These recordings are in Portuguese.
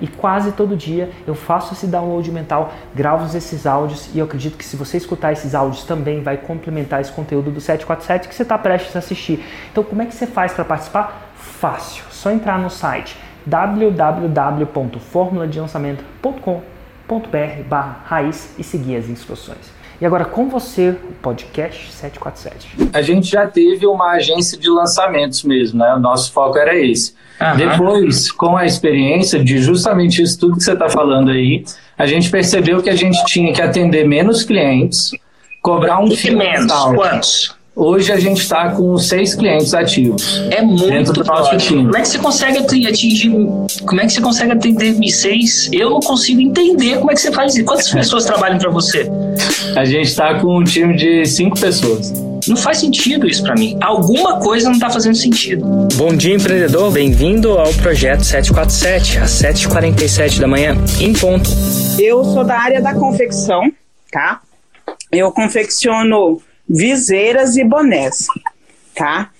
E quase todo dia eu faço esse download mental, gravo esses áudios e eu acredito que se você escutar esses áudios também vai complementar esse conteúdo do 747 que você está prestes a assistir. Então, como é que você faz para participar? Fácil, só entrar no site www.formuladelançamento.com.br/raiz e seguir as instruções. E agora com você, o podcast 747. A gente já teve uma agência de lançamentos mesmo, né? O nosso foco era esse. Uhum. Depois, com a experiência de justamente isso tudo que você está falando aí, a gente percebeu que a gente tinha que atender menos clientes, cobrar um FII menos. Quantos? Hoje a gente está com seis clientes ativos. É muito do nosso time. Como é que você consegue atingir? Como é que você consegue atender seis? Eu não consigo entender como é que você faz isso. Quantas pessoas trabalham para você? A gente está com um time de cinco pessoas. Não faz sentido isso para mim. Alguma coisa não está fazendo sentido. Bom dia, empreendedor. Bem-vindo ao projeto 747, às 7h47 da manhã, em ponto. Eu sou da área da confecção, tá? Eu confecciono viseiras e bonés, tá?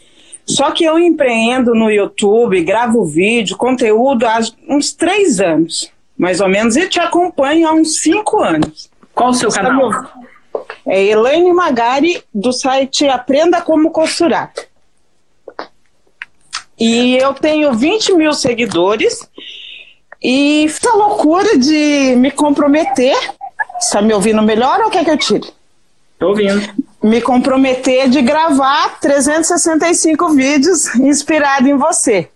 Só que eu empreendo no YouTube, gravo vídeo, conteúdo há uns três anos, mais ou menos, e te acompanho há uns cinco anos. Qual o seu canal? É Elaine Magari, do site Aprenda Como Costurar. E eu tenho 20 mil seguidores. E essa loucura de me comprometer. Está me ouvindo melhor ou quer que eu tire? Estou ouvindo me comprometer de gravar 365 vídeos inspirado em você.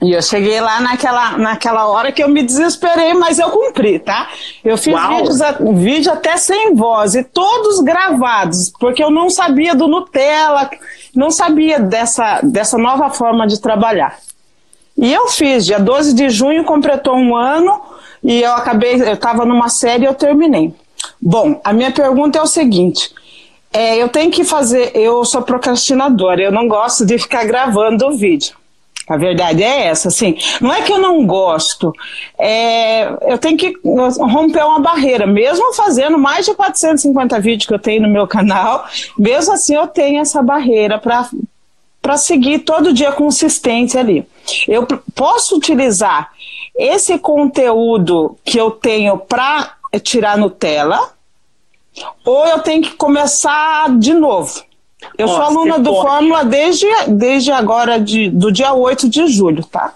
E eu cheguei lá naquela, naquela hora que eu me desesperei, mas eu cumpri, tá? Eu fiz vídeos, vídeo até sem voz e todos gravados, porque eu não sabia do Nutella, não sabia dessa, dessa nova forma de trabalhar. E eu fiz, dia 12 de junho completou um ano e eu acabei, eu estava numa série e eu terminei. Bom, a minha pergunta é o seguinte: é, eu tenho que fazer. Eu sou procrastinadora, eu não gosto de ficar gravando o vídeo. A verdade é essa, assim. Não é que eu não gosto, é, eu tenho que romper uma barreira. Mesmo fazendo mais de 450 vídeos que eu tenho no meu canal, mesmo assim eu tenho essa barreira para para seguir todo dia consistente ali. Eu posso utilizar esse conteúdo que eu tenho para tirar Nutella, ou eu tenho que começar de novo. Eu Ó, sou aluna do pode. Fórmula desde, desde agora, de, do dia 8 de julho, tá?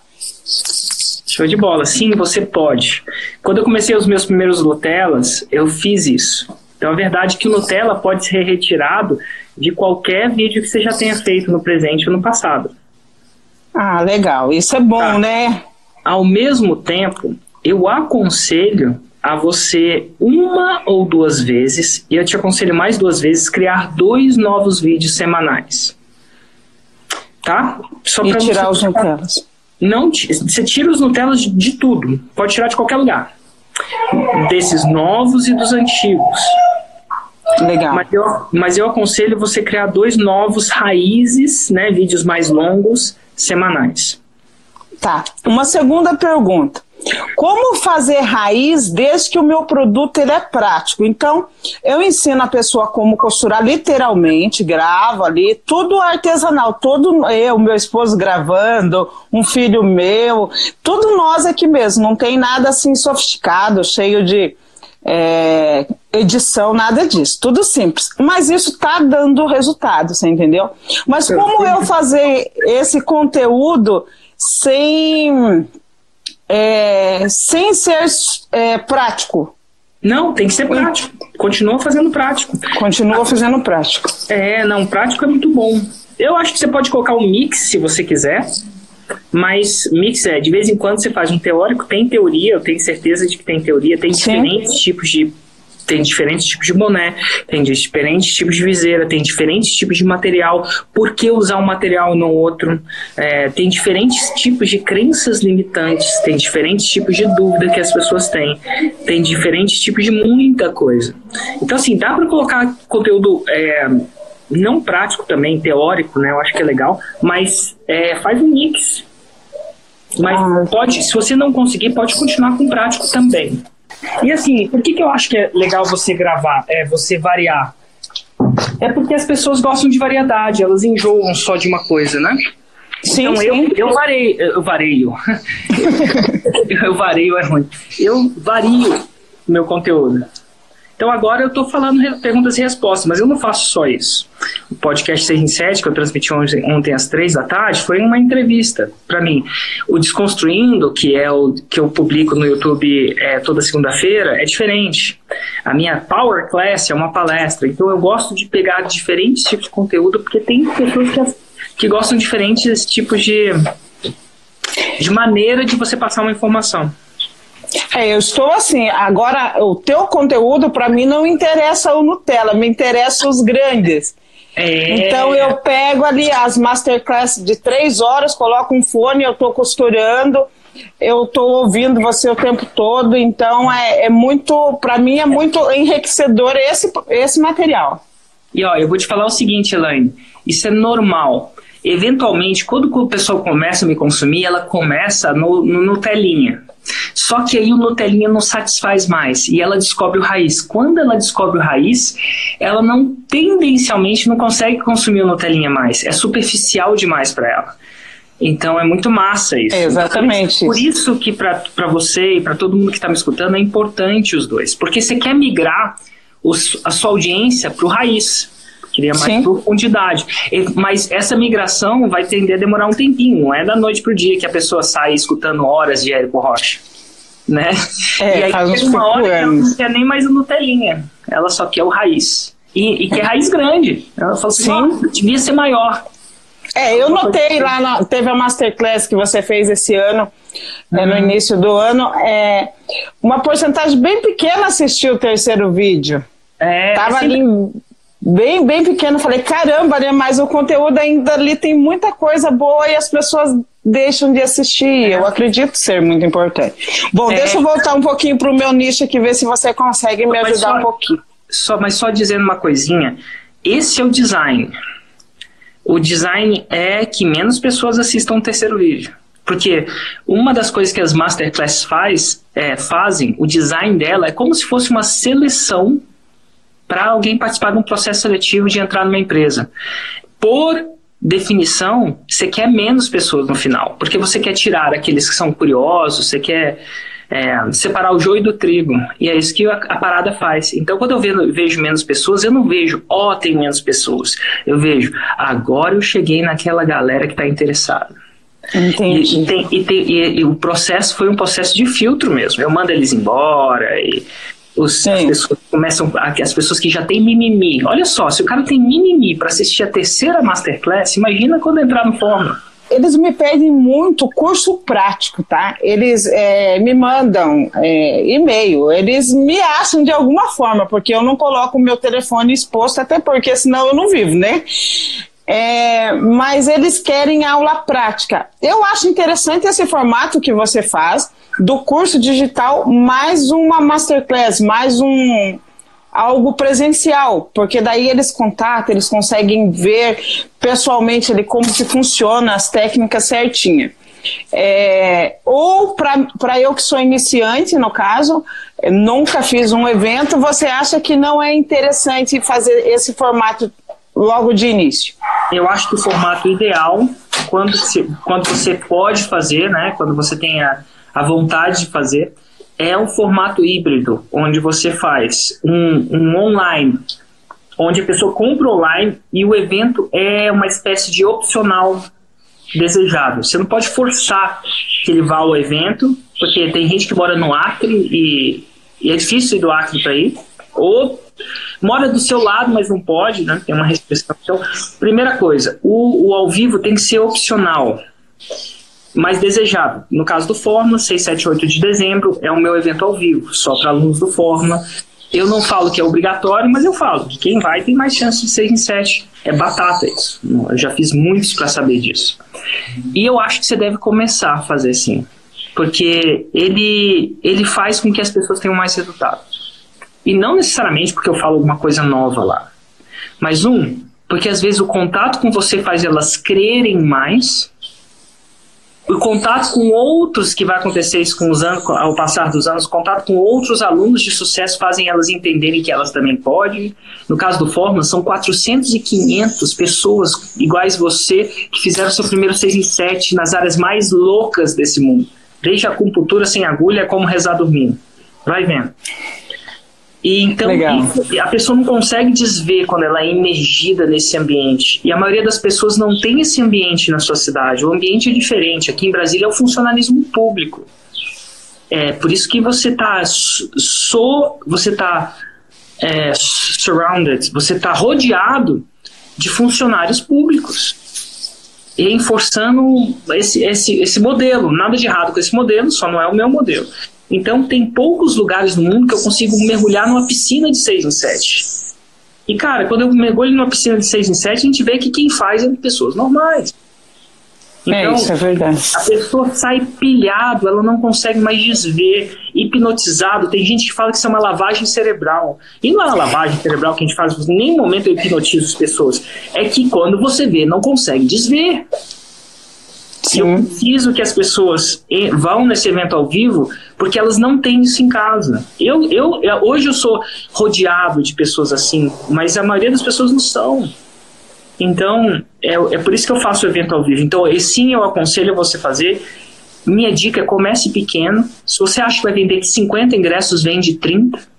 Show de bola. Sim, você pode. Quando eu comecei os meus primeiros Nutellas, eu fiz isso. Então, a verdade é que o Nutella pode ser retirado de qualquer vídeo que você já tenha feito no presente ou no passado. Ah, legal. Isso é bom, tá. né? Ao mesmo tempo, eu aconselho a você uma ou duas vezes, e eu te aconselho mais duas vezes, criar dois novos vídeos semanais. Tá? Só e tirar os Nutellas. Não, você tira os Nutellas de, de tudo. Pode tirar de qualquer lugar. Desses novos e dos antigos. Legal. Mas eu, mas eu aconselho você criar dois novos raízes, né, vídeos mais longos, semanais. Tá. Uma segunda pergunta. Como fazer raiz desde que o meu produto ele é prático? Então, eu ensino a pessoa como costurar literalmente, gravo ali, tudo artesanal, todo eu, meu esposo gravando, um filho meu, tudo nós aqui mesmo, não tem nada assim sofisticado, cheio de é, edição, nada disso, tudo simples. Mas isso está dando resultado, você entendeu? Mas como eu fazer esse conteúdo sem é, sem ser é, prático. Não, tem que ser prático. Continua fazendo prático. Continua fazendo prático. É, não, prático é muito bom. Eu acho que você pode colocar um mix se você quiser, mas mix é, de vez em quando você faz um teórico, tem teoria, eu tenho certeza de que tem teoria, tem Sim. diferentes tipos de tem diferentes tipos de boné, tem diferentes tipos de viseira, tem diferentes tipos de material. Por que usar um material e não outro? É, tem diferentes tipos de crenças limitantes, tem diferentes tipos de dúvida que as pessoas têm, tem diferentes tipos de muita coisa. Então, assim, dá para colocar conteúdo. É, não prático também, teórico, né? Eu acho que é legal, mas é, faz um mix. Mas ah, pode, se você não conseguir, pode continuar com prático também. E assim, por que, que eu acho que é legal você gravar, é você variar? É porque as pessoas gostam de variedade, elas enjoam só de uma coisa, né? Sim, então sim. eu, eu vareio, eu vareio. eu vareio é ruim. Eu vario meu conteúdo. Então agora eu estou falando perguntas e respostas, mas eu não faço só isso. O podcast 6 em 7, que eu transmiti ontem às 3 da tarde, foi uma entrevista para mim. O Desconstruindo, que é o que eu publico no YouTube é, toda segunda-feira, é diferente. A minha Power Class é uma palestra, então eu gosto de pegar diferentes tipos de conteúdo, porque tem pessoas que, que gostam de diferentes tipos de, de maneira de você passar uma informação. É, eu estou assim, agora o teu conteúdo para mim não interessa o Nutella, me interessa os grandes. É. Então eu pego ali as masterclass de três horas, coloco um fone, eu estou costurando, eu estou ouvindo você o tempo todo, então é, é muito, para mim é muito enriquecedor esse, esse material. E ó, eu vou te falar o seguinte, Elaine, isso é normal. Eventualmente, quando o pessoal começa a me consumir, ela começa no, no Nutelinha. Só que aí o Nutelinha não satisfaz mais e ela descobre o raiz. Quando ela descobre o raiz, ela não tendencialmente não consegue consumir o Nutelinha mais. É superficial demais para ela. Então é muito massa isso. É exatamente. Por isso que para você e para todo mundo que está me escutando é importante os dois. Porque você quer migrar os, a sua audiência para o raiz queria mais Sim. profundidade. Mas essa migração vai tender a demorar um tempinho, não é da noite pro dia que a pessoa sai escutando horas de Érico Rocha. Né? É, e aí tem uma hora que ela não quer nem mais o Nutelinha, ela só quer o raiz. E, e quer raiz grande. Ela fala assim, Sim. devia ser maior. É, eu notei lá, na, teve a Masterclass que você fez esse ano, uhum. é, no uhum. início do ano, é, uma porcentagem bem pequena assistiu o terceiro vídeo. É, Tava ali bem, bem pequeno. Falei, caramba, né? Mas o conteúdo ainda ali tem muita coisa boa e as pessoas deixam de assistir. É. Eu acredito ser muito importante. Bom, é. deixa eu voltar um pouquinho para o meu nicho aqui, ver se você consegue me ajudar só, um pouquinho. Só, mas só dizendo uma coisinha. Esse é o design. O design é que menos pessoas assistam o terceiro vídeo. Porque uma das coisas que as masterclass faz, é, fazem, o design dela é como se fosse uma seleção para alguém participar de um processo seletivo de entrar numa empresa. Por definição, você quer menos pessoas no final, porque você quer tirar aqueles que são curiosos, você quer é, separar o joio do trigo, e é isso que a, a parada faz. Então, quando eu vejo, vejo, menos pessoas, eu não vejo, ó, oh, tem menos pessoas. Eu vejo, agora eu cheguei naquela galera que está interessada. Entendi. E, tem, e, tem, e, e, o processo foi um processo de filtro mesmo. Eu mando eles embora e os, as pessoas começam as pessoas que já têm mimimi. Olha só, se o cara tem mimimi para assistir a terceira masterclass, imagina quando entrar no Fórmula. Eles me pedem muito curso prático, tá? Eles é, me mandam é, e-mail, eles me acham de alguma forma, porque eu não coloco o meu telefone exposto, até porque senão eu não vivo, né? É, mas eles querem aula prática. Eu acho interessante esse formato que você faz do curso digital mais uma masterclass, mais um algo presencial, porque daí eles contatam, eles conseguem ver pessoalmente ali como que funciona as técnicas certinha. É, ou para eu que sou iniciante, no caso, nunca fiz um evento, você acha que não é interessante fazer esse formato logo de início? Eu acho que o formato ideal, quando, se, quando você pode fazer, né, quando você tem a, a vontade de fazer, é um formato híbrido, onde você faz um, um online, onde a pessoa compra online e o evento é uma espécie de opcional desejado. Você não pode forçar que ele vá ao evento, porque tem gente que mora no Acre e, e é difícil ir do Acre para ir, ou mora do seu lado, mas não pode, né? Tem uma restrição. Então, primeira coisa, o, o ao vivo tem que ser opcional mais desejado. No caso do Fórmula, 6, 7, 8 de dezembro é o meu evento ao vivo, só para alunos do Fórmula. eu não falo que é obrigatório, mas eu falo que quem vai tem mais chance de 6 em 7. É batata isso. Eu já fiz muitos para saber disso. E eu acho que você deve começar a fazer assim. Porque ele, ele faz com que as pessoas tenham mais resultado. E não necessariamente porque eu falo alguma coisa nova lá. Mas um, porque às vezes o contato com você faz elas crerem mais o contato com outros que vai acontecer isso com os anos, ao passar dos anos, o contato com outros alunos de sucesso fazem elas entenderem que elas também podem. No caso do Fórmula, são 400 e 500 pessoas iguais você que fizeram seu primeiro 6 em 7 nas áreas mais loucas desse mundo. Desde a acupuntura sem agulha como rezar dormindo. Vai vendo. E então isso, a pessoa não consegue desver quando ela é imergida nesse ambiente. E a maioria das pessoas não tem esse ambiente na sua cidade. O ambiente é diferente. Aqui em Brasília é o funcionalismo público. É por isso que você está so, você está é, surrounded, você está rodeado de funcionários públicos reforçando esse, esse, esse modelo. Nada de errado com esse modelo, só não é o meu modelo. Então, tem poucos lugares no mundo que eu consigo mergulhar numa piscina de 6 em 7. E, cara, quando eu mergulho numa piscina de 6 em 7, a gente vê que quem faz é pessoas normais. É, então, é, isso é verdade. A pessoa sai pilhado, ela não consegue mais desver, hipnotizado. Tem gente que fala que isso é uma lavagem cerebral. E não é uma lavagem cerebral que a gente faz, em nenhum momento eu hipnotizo as pessoas. É que quando você vê, não consegue desver. Sim. Eu preciso que as pessoas vão nesse evento ao vivo porque elas não têm isso em casa. Eu, eu, hoje eu sou rodeado de pessoas assim, mas a maioria das pessoas não são. Então, é, é por isso que eu faço o evento ao vivo. Então, sim, eu aconselho você fazer. Minha dica é comece pequeno. Se você acha que vai vender de 50 ingressos, vende 30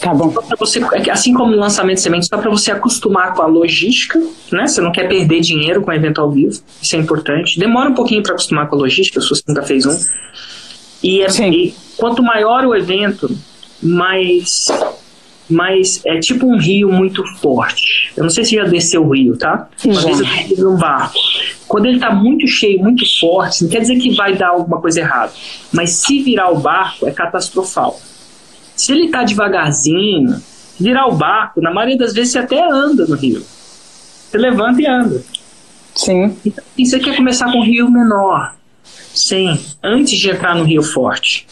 Tá bom. Você, é assim como no lançamento de semente, só para você acostumar com a logística, né? Você não quer perder dinheiro com o evento ao vivo, isso é importante. Demora um pouquinho para acostumar com a logística, se você nunca fez um. E, é, e quanto maior o evento, mais mais é tipo um rio muito forte. Eu não sei se já desceu o rio, tá? Uma vez eu um barco. Quando ele está muito cheio, muito forte, não quer dizer que vai dar alguma coisa errada. Mas se virar o barco, é catastrofal. Se ele está devagarzinho, virar o barco, na maioria das vezes você até anda no rio. Você levanta e anda. Sim. Então, e você quer começar com um rio menor. Sim, antes de entrar no rio forte.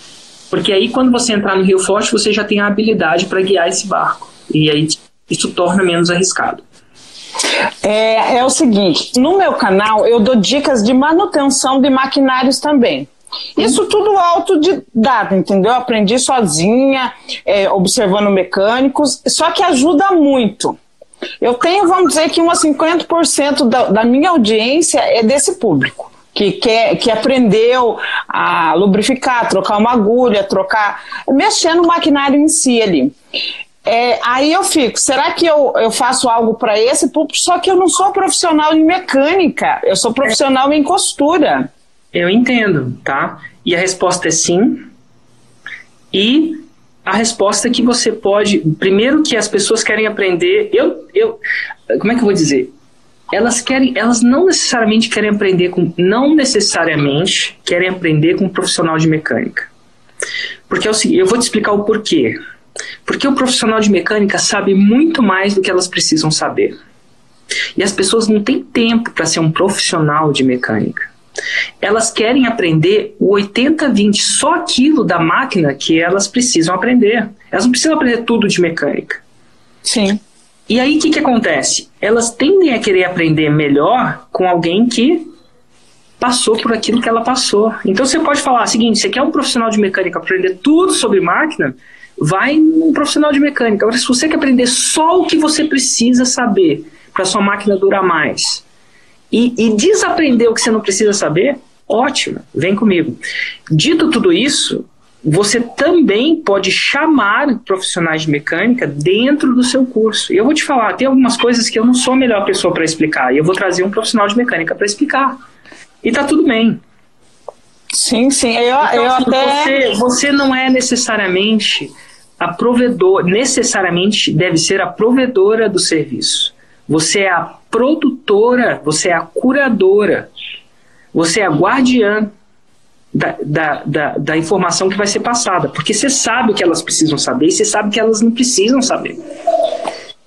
Porque aí, quando você entrar no rio forte, você já tem a habilidade para guiar esse barco. E aí isso torna menos arriscado. É, é o seguinte: no meu canal eu dou dicas de manutenção de maquinários também. Isso tudo autodidata, entendeu? Aprendi sozinha, é, observando mecânicos, só que ajuda muito. Eu tenho, vamos dizer que umas 50% da, da minha audiência é desse público. Que, quer, que aprendeu a lubrificar, trocar uma agulha, trocar. mexer no maquinário em si ali. É, aí eu fico, será que eu, eu faço algo para esse público? Só que eu não sou profissional em mecânica, eu sou profissional em costura. Eu entendo, tá? E a resposta é sim. E a resposta é que você pode. Primeiro que as pessoas querem aprender. Eu, eu, como é que eu vou dizer? Elas querem, elas não necessariamente querem aprender com, não necessariamente querem aprender com um profissional de mecânica. Porque é o seguinte, eu vou te explicar o porquê. Porque o profissional de mecânica sabe muito mais do que elas precisam saber. E as pessoas não têm tempo para ser um profissional de mecânica elas querem aprender o 80-20, só aquilo da máquina que elas precisam aprender. Elas não precisam aprender tudo de mecânica. Sim. E aí o que, que acontece? Elas tendem a querer aprender melhor com alguém que passou por aquilo que ela passou. Então você pode falar o seguinte: você quer um profissional de mecânica aprender tudo sobre máquina? Vai num profissional de mecânica. Agora, se você quer aprender só o que você precisa saber para sua máquina durar mais, e, e desaprender o que você não precisa saber, ótimo, vem comigo. Dito tudo isso, você também pode chamar profissionais de mecânica dentro do seu curso. E eu vou te falar, tem algumas coisas que eu não sou a melhor pessoa para explicar, e eu vou trazer um profissional de mecânica para explicar. E tá tudo bem. Sim, sim. Eu, então, eu assim, até... você, você não é necessariamente a provedor, necessariamente deve ser a provedora do serviço. Você é a produtora, você é a curadora, você é a guardiã da, da, da, da, informação que vai ser passada, porque você sabe o que elas precisam saber e você sabe que elas não precisam saber.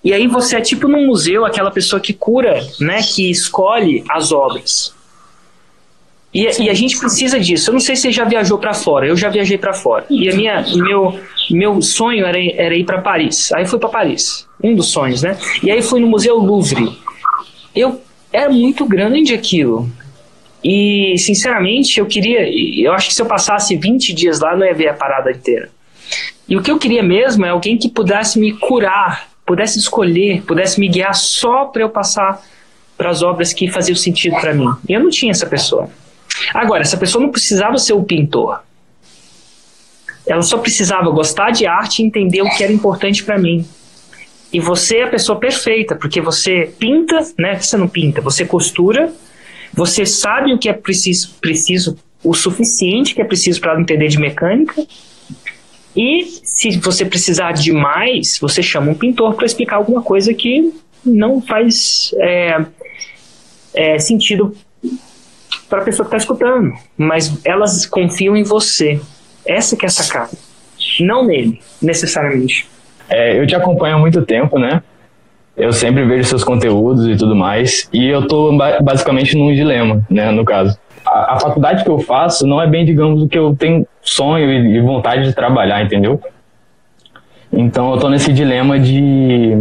E aí você é tipo num museu, aquela pessoa que cura, né, que escolhe as obras. E, e, a gente precisa disso. Eu não sei se você já viajou para fora. Eu já viajei para fora. E a minha, meu, meu sonho era, era ir para Paris. Aí fui para Paris. Um dos sonhos, né? E aí fui no Museu Louvre. Eu era muito grande aquilo. E, sinceramente, eu queria. Eu acho que se eu passasse 20 dias lá, não ia ver a parada inteira. E o que eu queria mesmo é alguém que pudesse me curar, pudesse escolher, pudesse me guiar só para eu passar para as obras que faziam sentido para mim. E eu não tinha essa pessoa. Agora, essa pessoa não precisava ser o pintor. Ela só precisava gostar de arte e entender o que era importante para mim. E você é a pessoa perfeita, porque você pinta, né? Você não pinta, você costura, você sabe o que é preciso, preciso o suficiente que é preciso para entender de mecânica. E se você precisar de mais, você chama um pintor para explicar alguma coisa que não faz é, é, sentido para a pessoa que está escutando, mas elas confiam em você. Essa que é a sacada. Não nele, necessariamente. É, eu te acompanho há muito tempo, né? Eu sempre vejo seus conteúdos e tudo mais, e eu tô basicamente num dilema, né, no caso. A, a faculdade que eu faço não é bem, digamos, o que eu tenho sonho e, e vontade de trabalhar, entendeu? Então eu tô nesse dilema de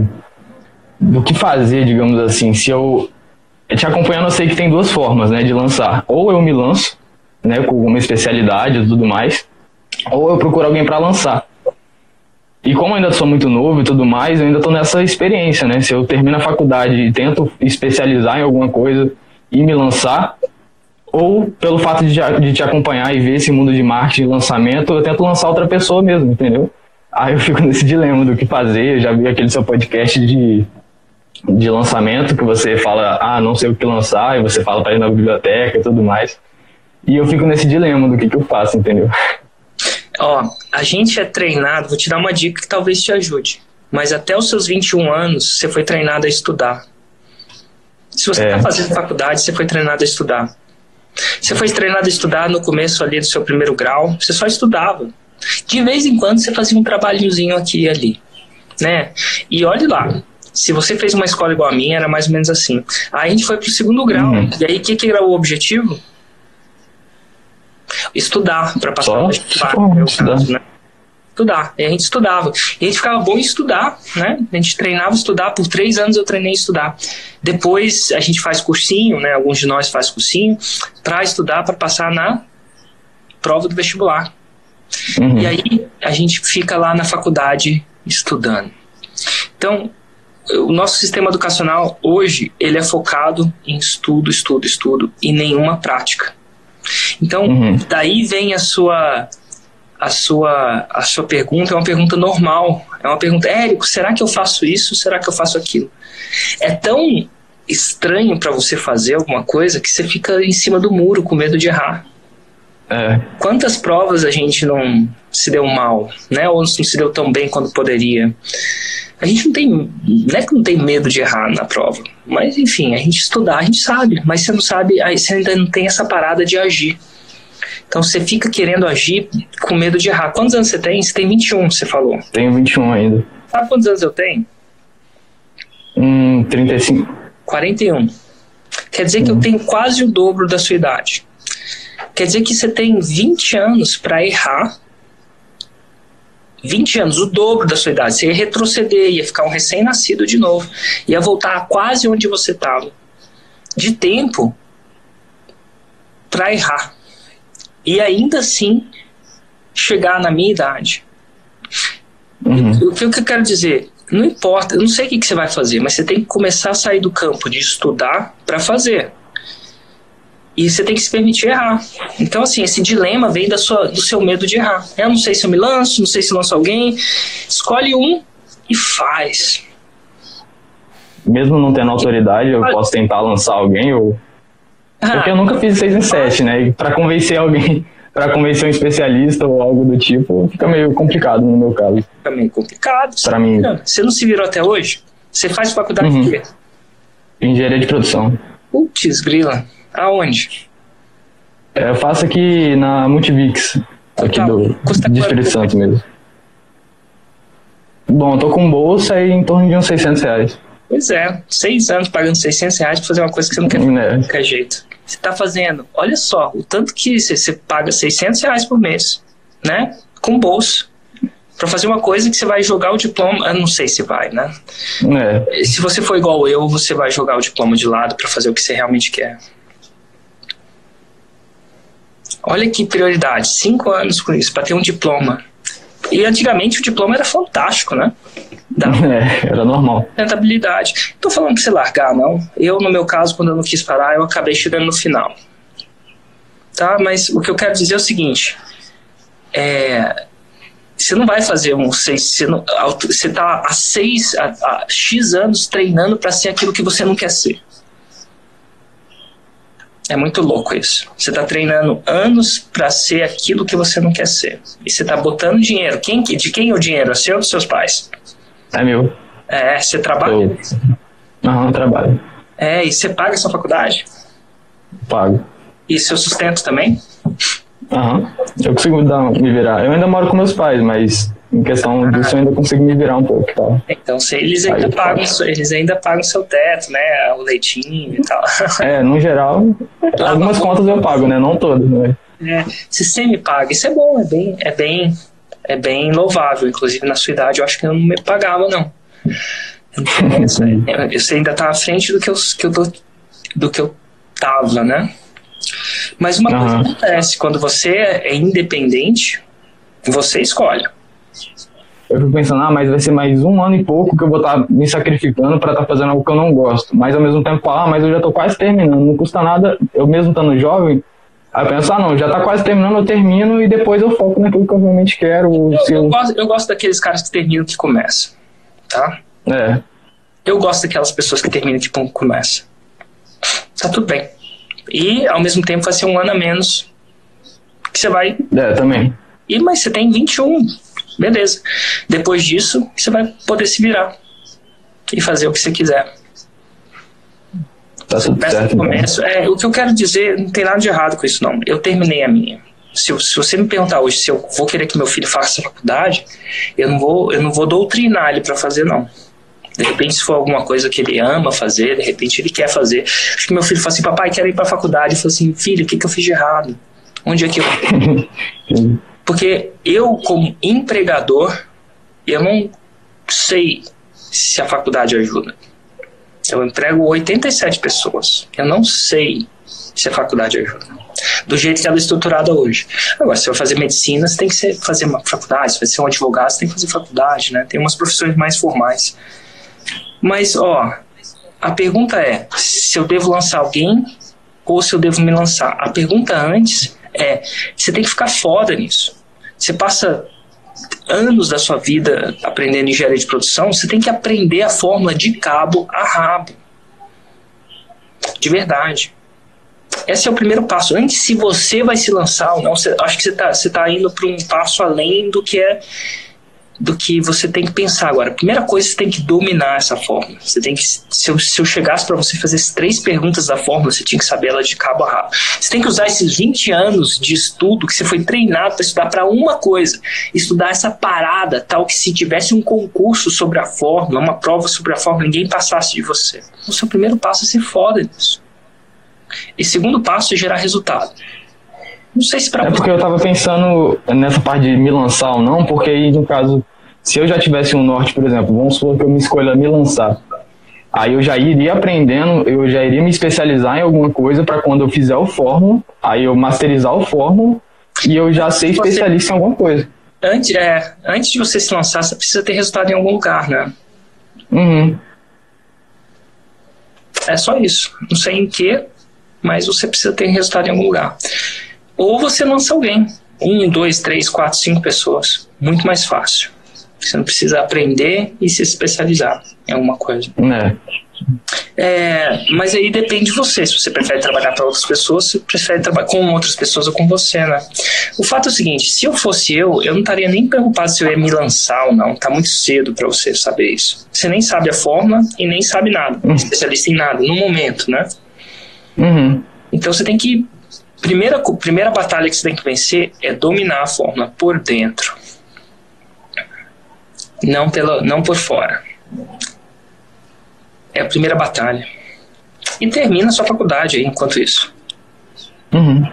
do que fazer, digamos assim. Se eu te acompanhando, eu sei que tem duas formas, né, de lançar. Ou eu me lanço, né, com uma especialidade e tudo mais, ou eu procuro alguém para lançar. E como ainda sou muito novo e tudo mais, eu ainda estou nessa experiência, né? Se eu termino a faculdade e tento especializar em alguma coisa e me lançar, ou pelo fato de, de te acompanhar e ver esse mundo de marketing e lançamento, eu tento lançar outra pessoa mesmo, entendeu? Aí eu fico nesse dilema do que fazer. Eu já vi aquele seu podcast de de lançamento que você fala, ah, não sei o que lançar, e você fala para ir na biblioteca e tudo mais. E eu fico nesse dilema do que, que eu faço, entendeu? Ó, a gente é treinado, vou te dar uma dica que talvez te ajude. Mas até os seus 21 anos, você foi treinado a estudar. Se você está é. fazendo faculdade, você foi treinado a estudar. Você foi treinado a estudar no começo ali do seu primeiro grau, você só estudava. De vez em quando você fazia um trabalhozinho aqui e ali, né? E olhe lá, se você fez uma escola igual a minha, era mais ou menos assim. Aí a gente foi pro segundo grau. Uhum. E aí, o que, que era o objetivo? Estudar, para passar no vestibular, é caso, né? Estudar. E a gente estudava. E a gente ficava bom em estudar, né? A gente treinava estudar. Por três anos eu treinei estudar. Depois a gente faz cursinho, né? Alguns de nós faz cursinho para estudar para passar na prova do vestibular. Uhum. E aí a gente fica lá na faculdade estudando. Então, o nosso sistema educacional hoje ele é focado em estudo, estudo, estudo e nenhuma prática. Então, uhum. daí vem a sua a sua a sua pergunta é uma pergunta normal, é uma pergunta, Érico, será que eu faço isso? Será que eu faço aquilo? É tão estranho para você fazer alguma coisa que você fica em cima do muro com medo de errar. É. Quantas provas a gente não se deu mal, né? Ou não se deu tão bem quanto poderia? A gente não tem, não é que não tem medo de errar na prova, mas enfim, a gente estudar, a gente sabe, mas você não sabe, aí você ainda não tem essa parada de agir. Então você fica querendo agir com medo de errar. Quantos anos você tem? Você tem 21, você falou. Tenho 21 ainda. Sabe quantos anos eu tenho? Hum, 35. 41. Quer dizer que eu tenho quase o dobro da sua idade. Quer dizer que você tem 20 anos para errar 20 anos, o dobro da sua idade. Você ia retroceder, ia ficar um recém-nascido de novo, ia voltar quase onde você estava. De tempo para errar. E ainda assim chegar na minha idade. Uhum. O que eu quero dizer? Não importa, eu não sei o que, que você vai fazer, mas você tem que começar a sair do campo de estudar para fazer. E você tem que se permitir errar. Então, assim, esse dilema vem da sua, do seu medo de errar. Eu não sei se eu me lanço, não sei se lanço alguém. Escolhe um e faz. Mesmo não tendo autoridade, eu posso tentar lançar alguém ou. Ah, Porque eu nunca fiz 6 em 7, né? E pra convencer alguém, para convencer um especialista ou algo do tipo, fica meio complicado no meu caso. Fica meio complicado. Para mim. Você não se virou até hoje? Você faz faculdade uhum. de quê? Engenharia de produção. Putz, grila. Aonde? É, eu faço aqui na Multivix, aqui tá, do Distrito Santo mesmo. Bom, eu tô com bolsa e em torno de uns 600 reais. Pois é, seis anos pagando 600 reais pra fazer uma coisa que você não quer fazer é. de qualquer jeito. Você tá fazendo, olha só, o tanto que você, paga 600 reais por mês, né? Com bolsa. Pra fazer uma coisa que você vai jogar o diploma, eu não sei se vai, né? É. Se você for igual eu, você vai jogar o diploma de lado para fazer o que você realmente quer. Olha que prioridade, cinco anos com isso, para ter um diploma. E antigamente o diploma era fantástico, né? Da é, era normal. Rentabilidade. Não tô falando pra você largar, não. Eu, no meu caso, quando eu não quis parar, eu acabei chegando no final. Tá? Mas o que eu quero dizer é o seguinte. É, você não vai fazer um seis. Você, não, você tá há seis, há, há X anos treinando para ser aquilo que você não quer ser. É muito louco isso. Você está treinando anos para ser aquilo que você não quer ser. E você está botando dinheiro. Quem, de quem é o dinheiro? É seu ou dos seus pais? É meu. É, você trabalha? Não, não trabalho. É, e você paga sua faculdade? Pago. E seu sustento também? Aham. Eu consigo dar, me virar. Eu ainda moro com meus pais, mas em questão ah. disso eu ainda consigo me virar um pouco, tá? Então, se eles ainda pagam, eles ainda pagam seu teto, né? O leitinho e tal. É, no geral, algumas contas eu pago, né? Não todas, né? É, se semi paga, isso é bom, é bem, é bem, é bem louvável. Inclusive na sua idade eu acho que eu não me pagava, não. Você ainda tá à frente do que eu, que eu tô, do que eu tava, né? Mas uma uhum. coisa acontece, quando você é independente, você escolhe. Eu fico pensando, ah, mas vai ser mais um ano e pouco que eu vou estar tá me sacrificando para estar tá fazendo algo que eu não gosto. Mas ao mesmo tempo, ah, mas eu já estou quase terminando, não custa nada, eu mesmo estando jovem, Aí eu penso, ah, não, já está quase terminando, eu termino e depois eu foco naquilo que eu realmente quero. Eu, eu, eu... Gosto, eu gosto daqueles caras que terminam que começam, tá? É. Eu gosto daquelas pessoas que terminam que começam. Tá tudo bem. E, ao mesmo tempo, vai ser um ano a menos que você vai. É, também. E, mas você tem 21. Beleza. Depois disso, você vai poder se virar e fazer o que você quiser. Tá tudo certo. Então. Começo, é, o que eu quero dizer, não tem nada de errado com isso, não. Eu terminei a minha. Se, se, você me perguntar hoje se eu vou querer que meu filho faça faculdade, eu não vou, eu não vou doutrinar ele para fazer, não. De repente, se for alguma coisa que ele ama fazer, de repente ele quer fazer. Acho que meu filho fala assim, papai, quero ir para faculdade. Eu falo assim, filho, o que, que eu fiz de errado? Onde é que eu... Porque eu, como empregador, eu não sei se a faculdade ajuda. Eu emprego 87 pessoas. Eu não sei se a faculdade ajuda. Do jeito que ela é estruturada hoje. Agora, se eu fazer medicina, você tem que ser, fazer uma faculdade. Se você ser um advogado, você tem que fazer faculdade, né? Tem umas profissões mais formais. Mas, ó, a pergunta é se eu devo lançar alguém ou se eu devo me lançar. A pergunta antes é: você tem que ficar foda nisso. Você passa anos da sua vida aprendendo engenharia de produção, você tem que aprender a fórmula de cabo a rabo. De verdade. Esse é o primeiro passo. Antes, se você vai se lançar ou não, você, acho que você está você tá indo para um passo além do que é do que você tem que pensar agora. Primeira coisa, você tem que dominar essa fórmula. Você tem que, se eu, se eu chegasse para você fazer as três perguntas da fórmula, você tinha que saber ela de cabo a rabo. Você tem que usar esses 20 anos de estudo que você foi treinado para estudar para uma coisa, estudar essa parada, tal que se tivesse um concurso sobre a fórmula, uma prova sobre a fórmula, ninguém passasse de você. O seu primeiro passo é ser foda nisso. E segundo passo é gerar resultado. Não sei se pra É porque eu tava pensando nessa parte de me lançar ou não, porque aí, no caso, se eu já tivesse um norte, por exemplo, vamos supor que eu me escolha me lançar. Aí eu já iria aprendendo, eu já iria me especializar em alguma coisa para quando eu fizer o fórmula, aí eu masterizar o fórmula e eu já ser especialista em alguma coisa. Antes, é, antes de você se lançar, você precisa ter resultado em algum lugar, né? Uhum. É só isso. Não sei em que, mas você precisa ter resultado em algum lugar. Ou você lança alguém. Um, dois, três, quatro, cinco pessoas. Muito mais fácil. Você não precisa aprender e se especializar em alguma coisa. É. É, mas aí depende de você. Se você prefere trabalhar para outras pessoas, se prefere trabalhar com outras pessoas ou com você, né? O fato é o seguinte: se eu fosse eu, eu não estaria nem preocupado se eu ia me lançar ou não. Tá muito cedo para você saber isso. Você nem sabe a forma e nem sabe nada. Uhum. Especialista em nada, no momento, né? Uhum. Então você tem que Primeira, primeira batalha que você tem que vencer é dominar a fórmula por dentro. Não, pela, não por fora. É a primeira batalha. E termina a sua faculdade aí, enquanto isso. Uhum.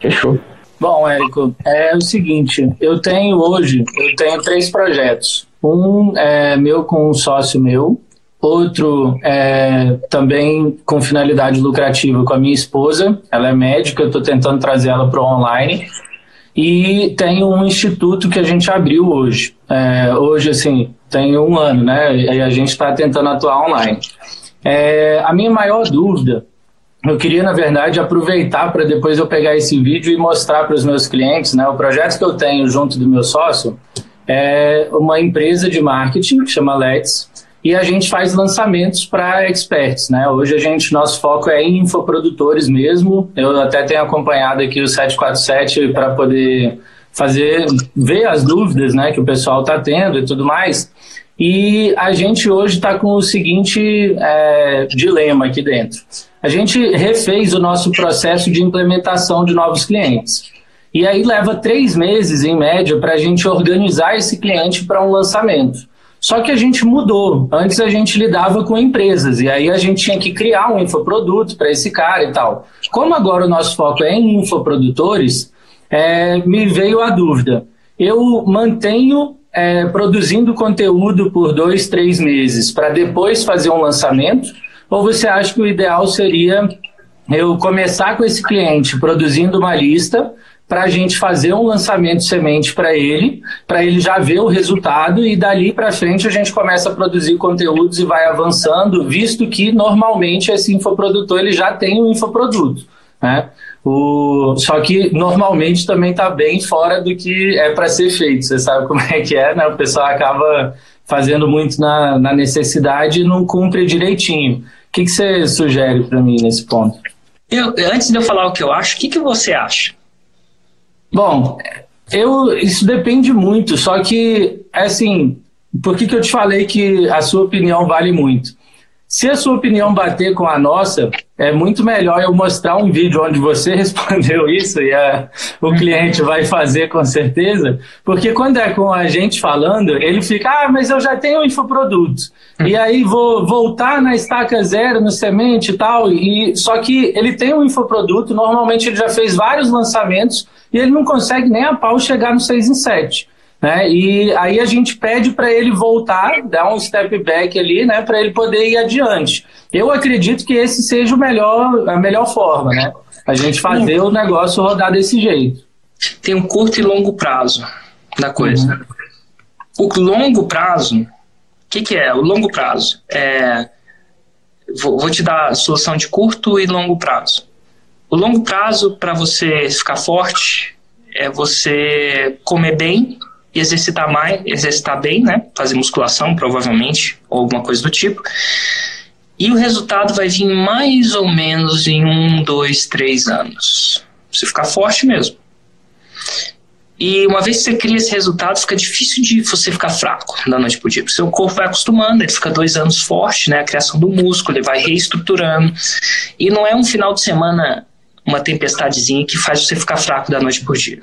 Fechou. Bom, Érico, é o seguinte, eu tenho hoje, eu tenho três projetos. Um é meu com um sócio meu, outro é também com finalidade lucrativa com a minha esposa, ela é médica, eu estou tentando trazer ela para o online. E tem um instituto que a gente abriu hoje. É, hoje, assim, tem um ano, né? E a gente está tentando atuar online. É, a minha maior dúvida eu queria, na verdade, aproveitar para depois eu pegar esse vídeo e mostrar para os meus clientes, né? O projeto que eu tenho junto do meu sócio é uma empresa de marketing que chama Let's e a gente faz lançamentos para experts, né? Hoje a gente, nosso foco é em infoprodutores mesmo. Eu até tenho acompanhado aqui o 747 para poder fazer, ver as dúvidas, né, que o pessoal está tendo e tudo mais. E a gente hoje está com o seguinte é, dilema aqui dentro. A gente refez o nosso processo de implementação de novos clientes. E aí leva três meses, em média, para a gente organizar esse cliente para um lançamento. Só que a gente mudou. Antes a gente lidava com empresas e aí a gente tinha que criar um infoproduto para esse cara e tal. Como agora o nosso foco é em infoprodutores, é, me veio a dúvida. Eu mantenho é, produzindo conteúdo por dois, três meses para depois fazer um lançamento? Ou você acha que o ideal seria eu começar com esse cliente produzindo uma lista para a gente fazer um lançamento semente para ele, para ele já ver o resultado e dali para frente a gente começa a produzir conteúdos e vai avançando, visto que normalmente esse infoprodutor ele já tem um infoproduto. Né? O, só que normalmente também está bem fora do que é para ser feito. Você sabe como é que é, né? O pessoal acaba fazendo muito na, na necessidade e não cumpre direitinho. O que, que você sugere para mim nesse ponto? Eu, antes de eu falar o que eu acho, o que, que você acha? Bom, eu, isso depende muito, só que, assim, por que, que eu te falei que a sua opinião vale muito? Se a sua opinião bater com a nossa, é muito melhor eu mostrar um vídeo onde você respondeu isso e a, o cliente vai fazer com certeza, porque quando é com a gente falando, ele fica, ah, mas eu já tenho infoproduto. E aí vou voltar na estaca zero, no semente e tal, e só que ele tem um infoproduto, normalmente ele já fez vários lançamentos e ele não consegue nem a pau chegar no 6 em 7. Né? E aí a gente pede para ele voltar, dar um step back ali, né, para ele poder ir adiante. Eu acredito que esse seja o melhor, a melhor forma, né? A gente fazer o negócio rodar desse jeito. Tem um curto e longo prazo da coisa. Uhum. O longo prazo, o que, que é? O longo prazo é vou, vou te dar a solução de curto e longo prazo. O longo prazo para você ficar forte é você comer bem exercitar mais, exercitar bem, né? Fazer musculação, provavelmente, ou alguma coisa do tipo. E o resultado vai vir mais ou menos em um, dois, três anos. Você ficar forte mesmo. E uma vez que você cria esse resultado, fica difícil de você ficar fraco da noite pro dia. Porque seu corpo vai acostumando, ele fica dois anos forte, né? A criação do músculo, ele vai reestruturando. E não é um final de semana, uma tempestadezinha que faz você ficar fraco da noite por dia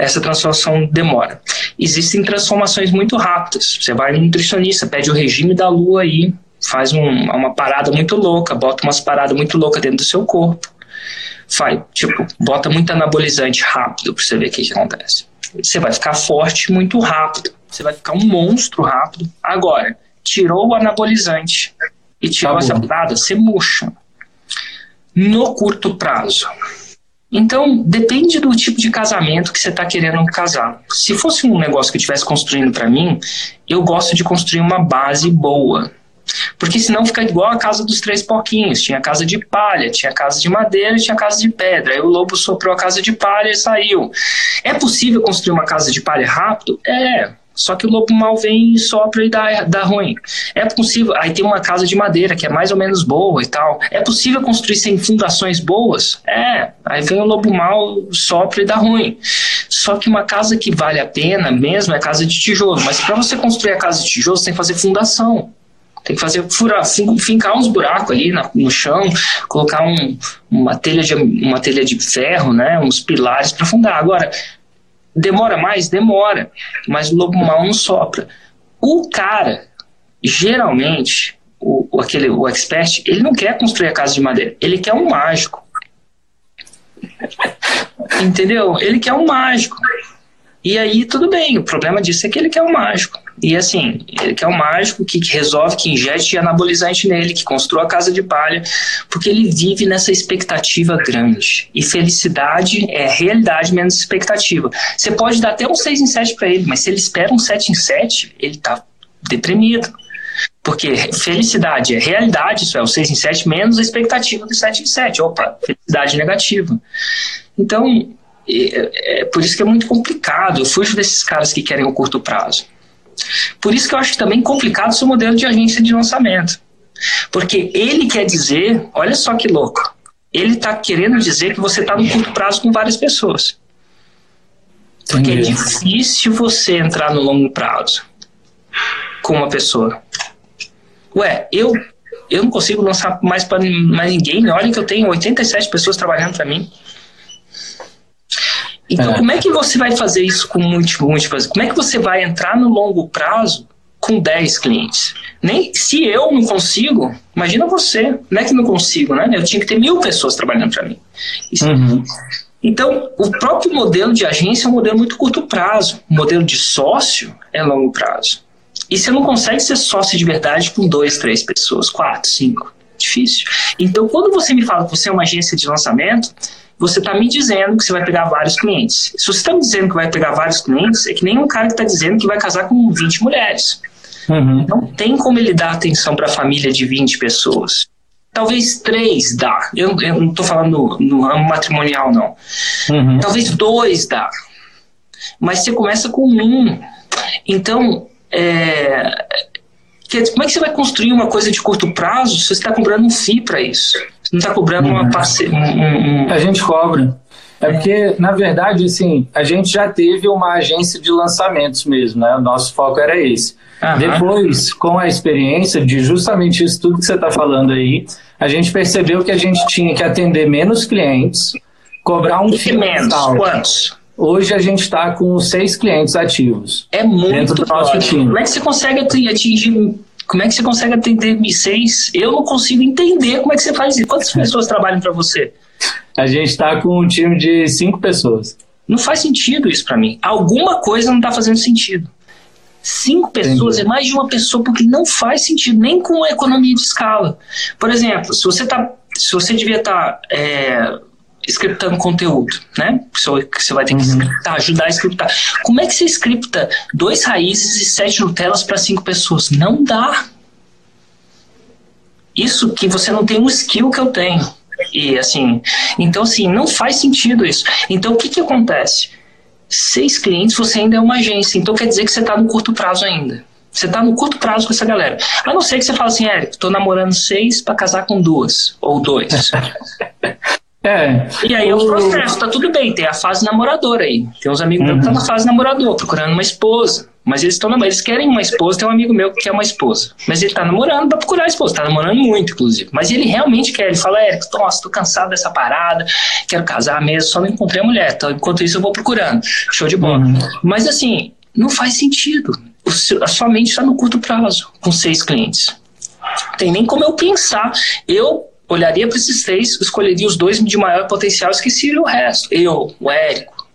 essa transformação demora. Existem transformações muito rápidas. Você vai no nutricionista, pede o regime da lua aí, faz um, uma parada muito louca, bota umas paradas muito loucas dentro do seu corpo. Faz, tipo, bota muito anabolizante rápido pra você ver o que, que acontece. Você vai ficar forte muito rápido. Você vai ficar um monstro rápido. Agora, tirou o anabolizante e tirou tá essa parada, você murcha. No curto prazo, então, depende do tipo de casamento que você está querendo casar. Se fosse um negócio que eu estivesse construindo para mim, eu gosto de construir uma base boa. Porque senão fica igual a casa dos três porquinhos. Tinha casa de palha, tinha casa de madeira tinha casa de pedra. Aí o lobo soprou a casa de palha e saiu. É possível construir uma casa de palha rápido? É. Só que o lobo mal vem e sopra e dá, dá ruim. É possível. Aí tem uma casa de madeira que é mais ou menos boa e tal. É possível construir sem fundações boas? É. Aí vem o lobo mal, sopra e dá ruim. Só que uma casa que vale a pena mesmo é casa de tijolo. Mas para você construir a casa de tijolo, você tem que fazer fundação. Tem que fazer furar, fincar uns buracos ali no chão, colocar um, uma, telha de, uma telha de ferro, né, uns pilares para fundar. Agora, demora mais? Demora, mas o lobo mal não sopra. O cara, geralmente, o, o, aquele, o expert, ele não quer construir a casa de madeira, ele quer um mágico. Entendeu? Ele quer um mágico. E aí, tudo bem, o problema disso é que ele quer um mágico. E assim, ele quer um mágico que, que resolve, que injete anabolizante nele, que construa a casa de palha, porque ele vive nessa expectativa grande. E felicidade é realidade menos expectativa. Você pode dar até um 6 em 7 para ele, mas se ele espera um 7 em 7, ele tá deprimido. Porque felicidade é realidade, isso é o 6 em 7 menos a expectativa do 7 em 7. Opa, felicidade negativa. Então, é, é por isso que é muito complicado. Eu fujo desses caras que querem o curto prazo. Por isso que eu acho também complicado o seu modelo de agência de lançamento. Porque ele quer dizer, olha só que louco, ele está querendo dizer que você está no curto prazo com várias pessoas. Porque Entendi. é difícil você entrar no longo prazo com uma pessoa. Ué, eu, eu não consigo lançar mais para mais ninguém. Olha que eu tenho 87 pessoas trabalhando para mim. Então, é. como é que você vai fazer isso com múltiplas? Como é que você vai entrar no longo prazo com 10 clientes? Nem se eu não consigo, imagina você, não é que não consigo, né? Eu tinha que ter mil pessoas trabalhando para mim. Uhum. Então, o próprio modelo de agência é um modelo muito curto prazo. O modelo de sócio é longo prazo. E você não consegue ser sócio de verdade com dois, três pessoas, quatro, cinco. Difícil. Então, quando você me fala que você é uma agência de lançamento, você está me dizendo que você vai pegar vários clientes. Se você está me dizendo que vai pegar vários clientes, é que nem um cara que está dizendo que vai casar com 20 mulheres. Uhum. Não tem como ele dar atenção para a família de 20 pessoas. Talvez três dá. Eu, eu não estou falando no, ramo matrimonial, não. Uhum. Talvez dois dá. Mas você começa com um. Então, é, como é que você vai construir uma coisa de curto prazo se você está cobrando um FII para isso? Você não está cobrando uma uhum. parceria. Um, um... A gente cobra. É porque, na verdade, assim, a gente já teve uma agência de lançamentos mesmo, né? O nosso foco era esse. Depois, com a experiência de justamente isso tudo que você está falando aí, a gente percebeu que a gente tinha que atender menos clientes, cobrar um FII menos. Quantos? Hoje a gente está com seis clientes ativos. É muito do nosso time. Como é que você consegue atingir? Como é que você consegue atender seis? Eu não consigo entender como é que você faz isso. Quantas pessoas trabalham para você? A gente está com um time de cinco pessoas. Não faz sentido isso para mim. Alguma coisa não está fazendo sentido. Cinco pessoas Entendi. é mais de uma pessoa porque não faz sentido, nem com a economia de escala. Por exemplo, se você tá, se você devia estar tá, é, scriptando conteúdo, né? Você vai ter que uhum. scriptar, ajudar a scriptar. Como é que você scripta dois raízes e sete Nutelas para cinco pessoas? Não dá. Isso que você não tem um skill que eu tenho. E assim, então assim, não faz sentido isso. Então o que que acontece? Seis clientes, você ainda é uma agência. Então quer dizer que você está no curto prazo ainda. Você está no curto prazo com essa galera. A não ser que você fale assim, Érico, estou namorando seis para casar com duas ou dois. É. E aí o... o processo, tá tudo bem, tem a fase namoradora aí. Tem uns amigos uhum. meus que estão na fase namorador, procurando uma esposa. Mas eles estão eles querem uma esposa, tem um amigo meu que quer uma esposa. Mas ele tá namorando pra procurar a esposa, tá namorando muito, inclusive. Mas ele realmente quer, ele fala, é, nossa, tô cansado dessa parada, quero casar mesmo, só não encontrei a mulher. Então, enquanto isso eu vou procurando. Show de bola. Uhum. Mas assim, não faz sentido. Seu, a sua mente está no curto prazo, com seis clientes. Tem nem como eu pensar. Eu olharia para esses três, escolheria os dois de maior potencial, esqueceria o resto. Eu, o Érico.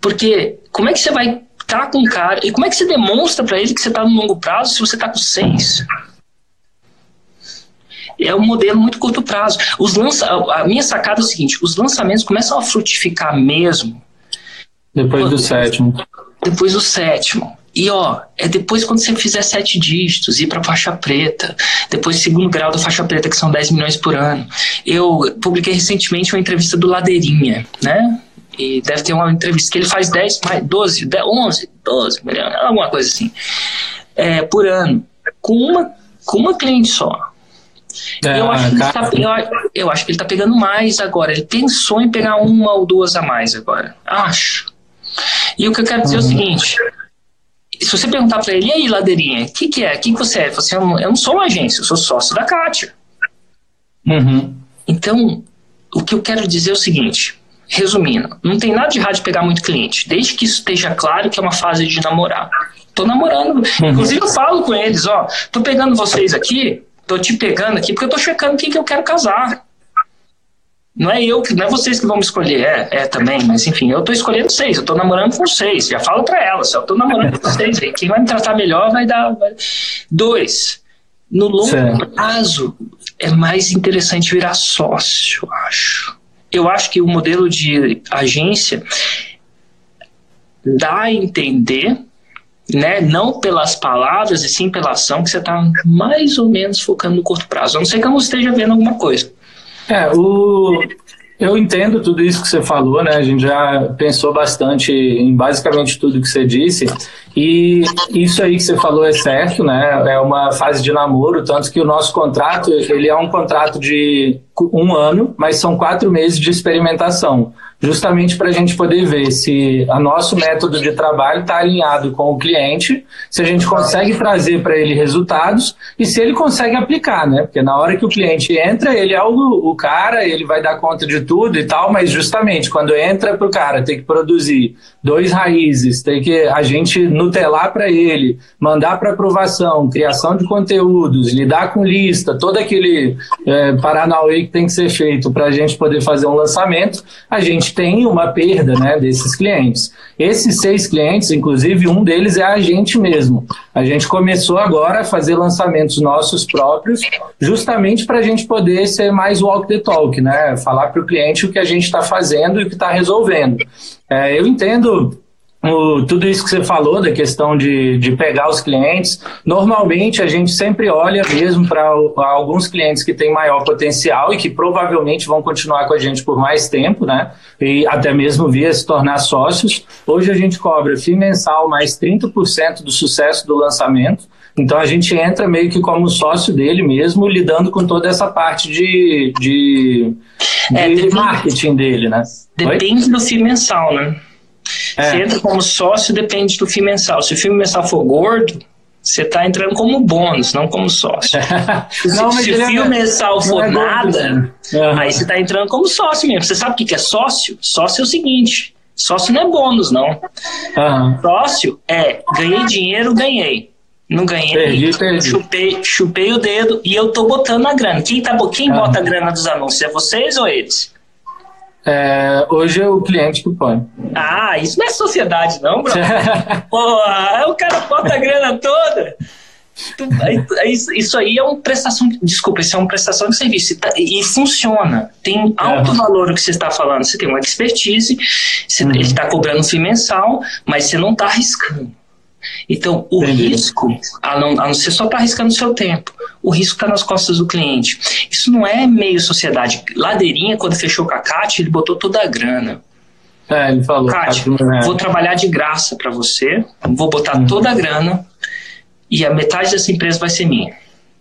Porque como é que você vai estar tá com um cara e como é que você demonstra para ele que você está no longo prazo se você está com seis? É um modelo muito curto prazo. Os lança, a minha sacada é o seguinte: os lançamentos começam a frutificar mesmo depois do sétimo. Depois do sétimo. E ó, é depois quando você fizer sete dígitos, ir para faixa preta, depois segundo grau da faixa preta, que são 10 milhões por ano. Eu publiquei recentemente uma entrevista do Ladeirinha, né? E deve ter uma entrevista que ele faz 10, 12, 11, 12 milhões, alguma coisa assim, é, por ano, com uma, com uma cliente só. É, eu, acho tá, eu, eu acho que ele está pegando mais agora. Ele pensou em pegar uma ou duas a mais agora. Acho. E o que eu quero dizer uhum. é o uhum. seguinte: se você perguntar para ele, e aí, Ladeirinha, o que, que é? O que, você é? Você, eu, não, eu não sou uma agência, eu sou sócio da Kátia. Uhum. Então, o que eu quero dizer é o seguinte, resumindo, não tem nada de errado de pegar muito cliente, desde que isso esteja claro que é uma fase de namorar. Tô namorando, uhum. inclusive eu falo com eles, ó, tô pegando vocês aqui, tô te pegando aqui porque eu tô checando quem que eu quero casar. Não é eu, não é vocês que vão me escolher, é, é também, mas enfim, eu tô escolhendo vocês, eu tô namorando com vocês, já falo para elas, eu tô namorando com vocês, quem vai me tratar melhor vai dar. Vai... Dois, no longo certo. prazo é mais interessante virar sócio, eu acho. Eu acho que o modelo de agência dá a entender né, não pelas palavras e sim pela ação, que você está mais ou menos focando no curto prazo. A não ser que eu não esteja vendo alguma coisa. É, o, eu entendo tudo isso que você falou, né? A gente já pensou bastante em basicamente tudo que você disse. E isso aí que você falou é certo, né? É uma fase de namoro, tanto que o nosso contrato, ele é um contrato de um ano, mas são quatro meses de experimentação justamente para a gente poder ver se o nosso método de trabalho está alinhado com o cliente, se a gente consegue trazer para ele resultados e se ele consegue aplicar, né? Porque na hora que o cliente entra, ele é o, o cara, ele vai dar conta de tudo e tal, mas justamente quando entra para o cara, tem que produzir dois raízes, tem que a gente nutelar para ele, mandar para aprovação, criação de conteúdos, lidar com lista, todo aquele é, paranauê que tem que ser feito para a gente poder fazer um lançamento, a gente tem uma perda né, desses clientes. Esses seis clientes, inclusive, um deles é a gente mesmo. A gente começou agora a fazer lançamentos nossos próprios, justamente para a gente poder ser mais walk the talk, né? Falar para o cliente o que a gente está fazendo e o que está resolvendo. É, eu entendo o, tudo isso que você falou da questão de, de pegar os clientes, normalmente a gente sempre olha mesmo para alguns clientes que têm maior potencial e que provavelmente vão continuar com a gente por mais tempo, né? E até mesmo via se tornar sócios. Hoje a gente cobra FII mensal mais 30% do sucesso do lançamento. Então a gente entra meio que como sócio dele mesmo, lidando com toda essa parte de, de, de é, depende, marketing dele, né? Depende Oi? do FII mensal, né? É. Você entra como sócio, depende do FII mensal. Se o FII mensal for gordo, você está entrando como bônus, não como sócio. não, se, se o fio é, mensal for é nada, uhum. aí você está entrando como sócio mesmo. Você sabe o que é sócio? Sócio é o seguinte: sócio não é bônus, não. Uhum. Sócio é ganhei dinheiro, ganhei. Não ganhei, perdi, perdi. Chupei, chupei o dedo e eu tô botando a grana. Quem, tá, quem uhum. bota a grana dos anúncios? É vocês ou eles? É, hoje é o cliente que põe. Ah, isso não é sociedade, não, bro. Pô, o cara bota a grana toda. Isso aí é uma prestação, desculpa, isso é uma prestação de serviço e, tá, funciona. Tem alto valor o que você está falando. Você tem uma expertise, você, uhum. ele está cobrando fim mensal, mas você não está arriscando. Então, o Entendi. risco, a não, a não ser só estar tá arriscando o seu tempo, o risco está nas costas do cliente. Isso não é meio sociedade. Ladeirinha, quando fechou com a Kátia, ele botou toda a grana. É, ele falou. Kátia, vou trabalhar de graça para você, vou botar uhum. toda a grana e a metade dessa empresa vai ser minha.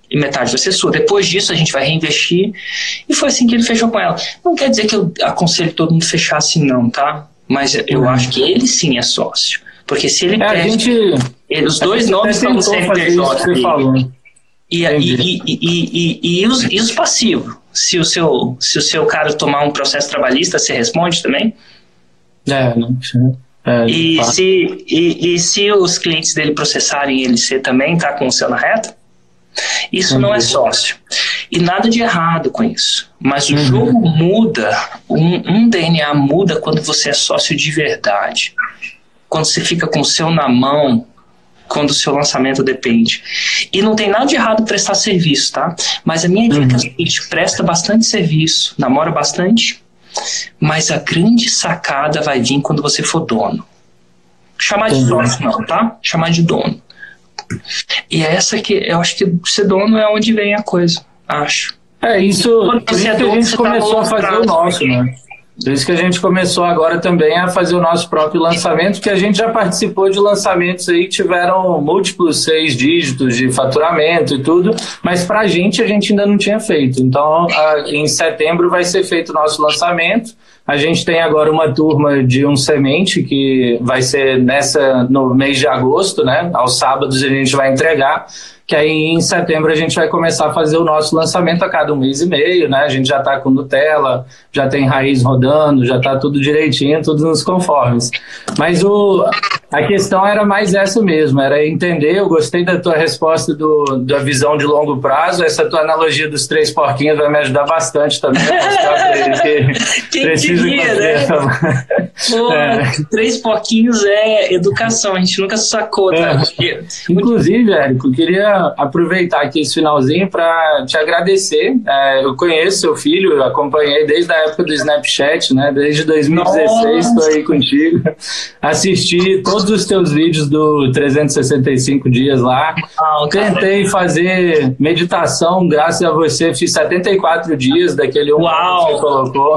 E metade vai ser sua. Depois disso, a gente vai reinvestir. E foi assim que ele fechou com ela. Não quer dizer que eu aconselho todo mundo fechar assim, não, tá? Mas eu uhum. acho que ele sim é sócio. Porque se ele é, perde, a gente, os dois nomes estão no CNPJ e, e, e, e, e, os, e os passivos? Se o, seu, se o seu cara tomar um processo trabalhista, você responde também? É, não é, e, se, e, e se os clientes dele processarem ele, você também está com o seu na reta? Isso uhum. não é sócio. E nada de errado com isso. Mas o uhum. jogo muda, um, um DNA muda quando você é sócio de verdade quando você fica com o seu na mão, quando o seu lançamento depende. E não tem nada de errado prestar serviço, tá? Mas a minha dica uhum. é a seguinte: presta bastante serviço, namora bastante, mas a grande sacada vai vir quando você for dono. Chamar de sócio não, tá? Chamar de dono. E é essa que eu acho que ser dono é onde vem a coisa, acho. É, isso, quando você é dono, a gente tá começou tá a fazer o nosso, né? Por isso que a gente começou agora também a fazer o nosso próprio lançamento, que a gente já participou de lançamentos aí que tiveram múltiplos seis dígitos de faturamento e tudo, mas para a gente a gente ainda não tinha feito. Então, a, em setembro vai ser feito o nosso lançamento. A gente tem agora uma turma de um semente que vai ser nessa no mês de agosto, né? Aos sábados a gente vai entregar que aí em setembro a gente vai começar a fazer o nosso lançamento a cada um mês e meio, né? A gente já está com Nutella, já tem raiz rodando, já está tudo direitinho, tudo nos conformes. Mas o, a questão era mais essa mesmo, era entender, eu gostei da tua resposta do, da visão de longo prazo, essa tua analogia dos três porquinhos vai me ajudar bastante também a mostrar para ele que precisa fazer né? essa... Pô, é. Três porquinhos é educação, a gente nunca sacou, tá? É. Inclusive, Érico, queria aproveitar aqui esse finalzinho para te agradecer. É, eu conheço seu filho, acompanhei desde a época do Snapchat, né? Desde 2016 estou aí contigo. Assisti todos os teus vídeos do 365 dias lá. Ah, Tentei fazer meditação, graças a você, fiz 74 dias daquele um Uau. que você colocou.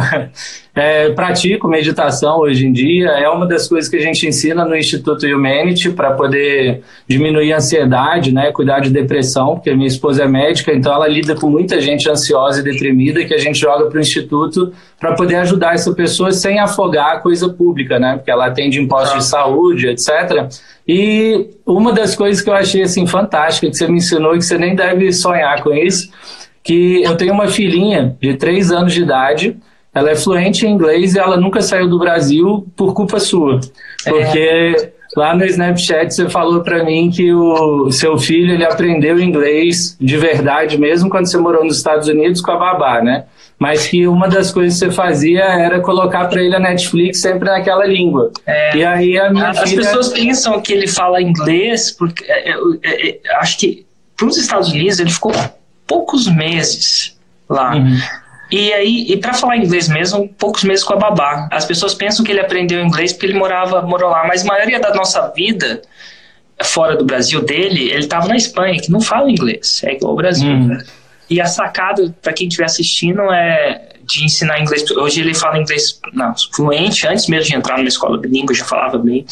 É, pratico meditação hoje em dia, é uma das coisas que a gente ensina no Instituto Humanity para poder diminuir a ansiedade, né, cuidar de depressão, porque minha esposa é médica, então ela lida com muita gente ansiosa e deprimida que a gente joga para o Instituto para poder ajudar essa pessoa sem afogar a coisa pública, né, porque ela atende impostos de saúde, etc. E uma das coisas que eu achei assim fantástica que você me ensinou, que você nem deve sonhar com isso, que eu tenho uma filhinha de três anos de idade ela é fluente em inglês e ela nunca saiu do Brasil por culpa sua. Porque é. lá no Snapchat você falou para mim que o seu filho ele aprendeu inglês de verdade mesmo quando você morou nos Estados Unidos com a babá, né? Mas que uma das coisas que você fazia era colocar para ele a Netflix sempre naquela língua. É. E aí a minha As filha... pessoas pensam que ele fala inglês porque é, é, é, é acho que para os Estados Unidos ele ficou poucos meses lá. Uhum. E aí, e para falar inglês mesmo, poucos meses com a babá. As pessoas pensam que ele aprendeu inglês porque ele morava, morou lá, mas a maioria da nossa vida fora do Brasil dele, ele estava na Espanha, que não fala inglês, é igual o Brasil. Hum. E a sacada, para quem estiver assistindo, é de ensinar inglês. Hoje ele fala inglês não, fluente, antes mesmo de entrar numa escola bilíngue, já falava bem.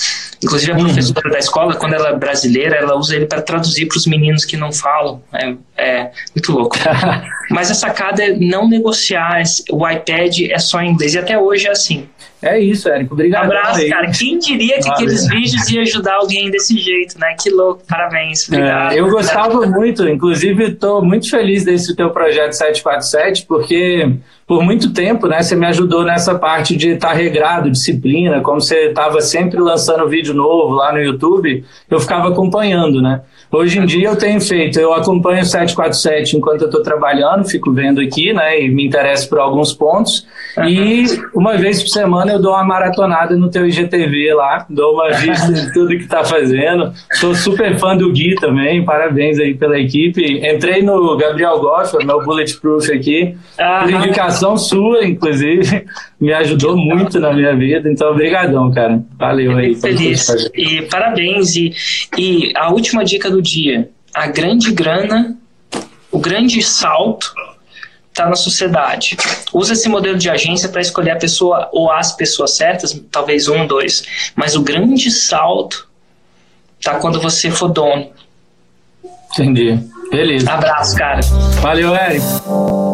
Inclusive a uhum. professora da escola, quando ela é brasileira, ela usa ele para traduzir para os meninos que não falam. É, é muito louco. Mas a sacada é não negociar. O iPad é só em inglês. E até hoje é assim. É isso, Érico. Obrigado. Abraço, cara. Quem diria que Valeu. aqueles vídeos iam ajudar alguém desse jeito, né? Que louco. Parabéns. Obrigado. É, eu gostava muito. Inclusive, estou muito feliz desse teu projeto 747, porque por muito tempo, né, você me ajudou nessa parte de estar tá regrado, disciplina, como você estava sempre lançando vídeo novo lá no YouTube, eu ficava acompanhando, né? Hoje em dia eu tenho feito, eu acompanho o 747 enquanto eu estou trabalhando, fico vendo aqui, né, e me interesso por alguns pontos. Uhum. E uma vez por semana eu dou uma maratonada no teu IGTV lá, dou uma vista de tudo que está fazendo. Sou super fã do Gui também, parabéns aí pela equipe. Entrei no Gabriel Goff, meu Bulletproof aqui, uhum. por indicação sua, inclusive, me ajudou muito na minha vida, então obrigadão, cara. Valeu aí. Feliz. E parabéns. E, e a última dica do dia, a grande grana, o grande salto está na sociedade. Usa esse modelo de agência para escolher a pessoa ou as pessoas certas, talvez um, dois. Mas o grande salto tá quando você for dono. Entendi. Beleza. Abraço, cara. Valeu, Érico.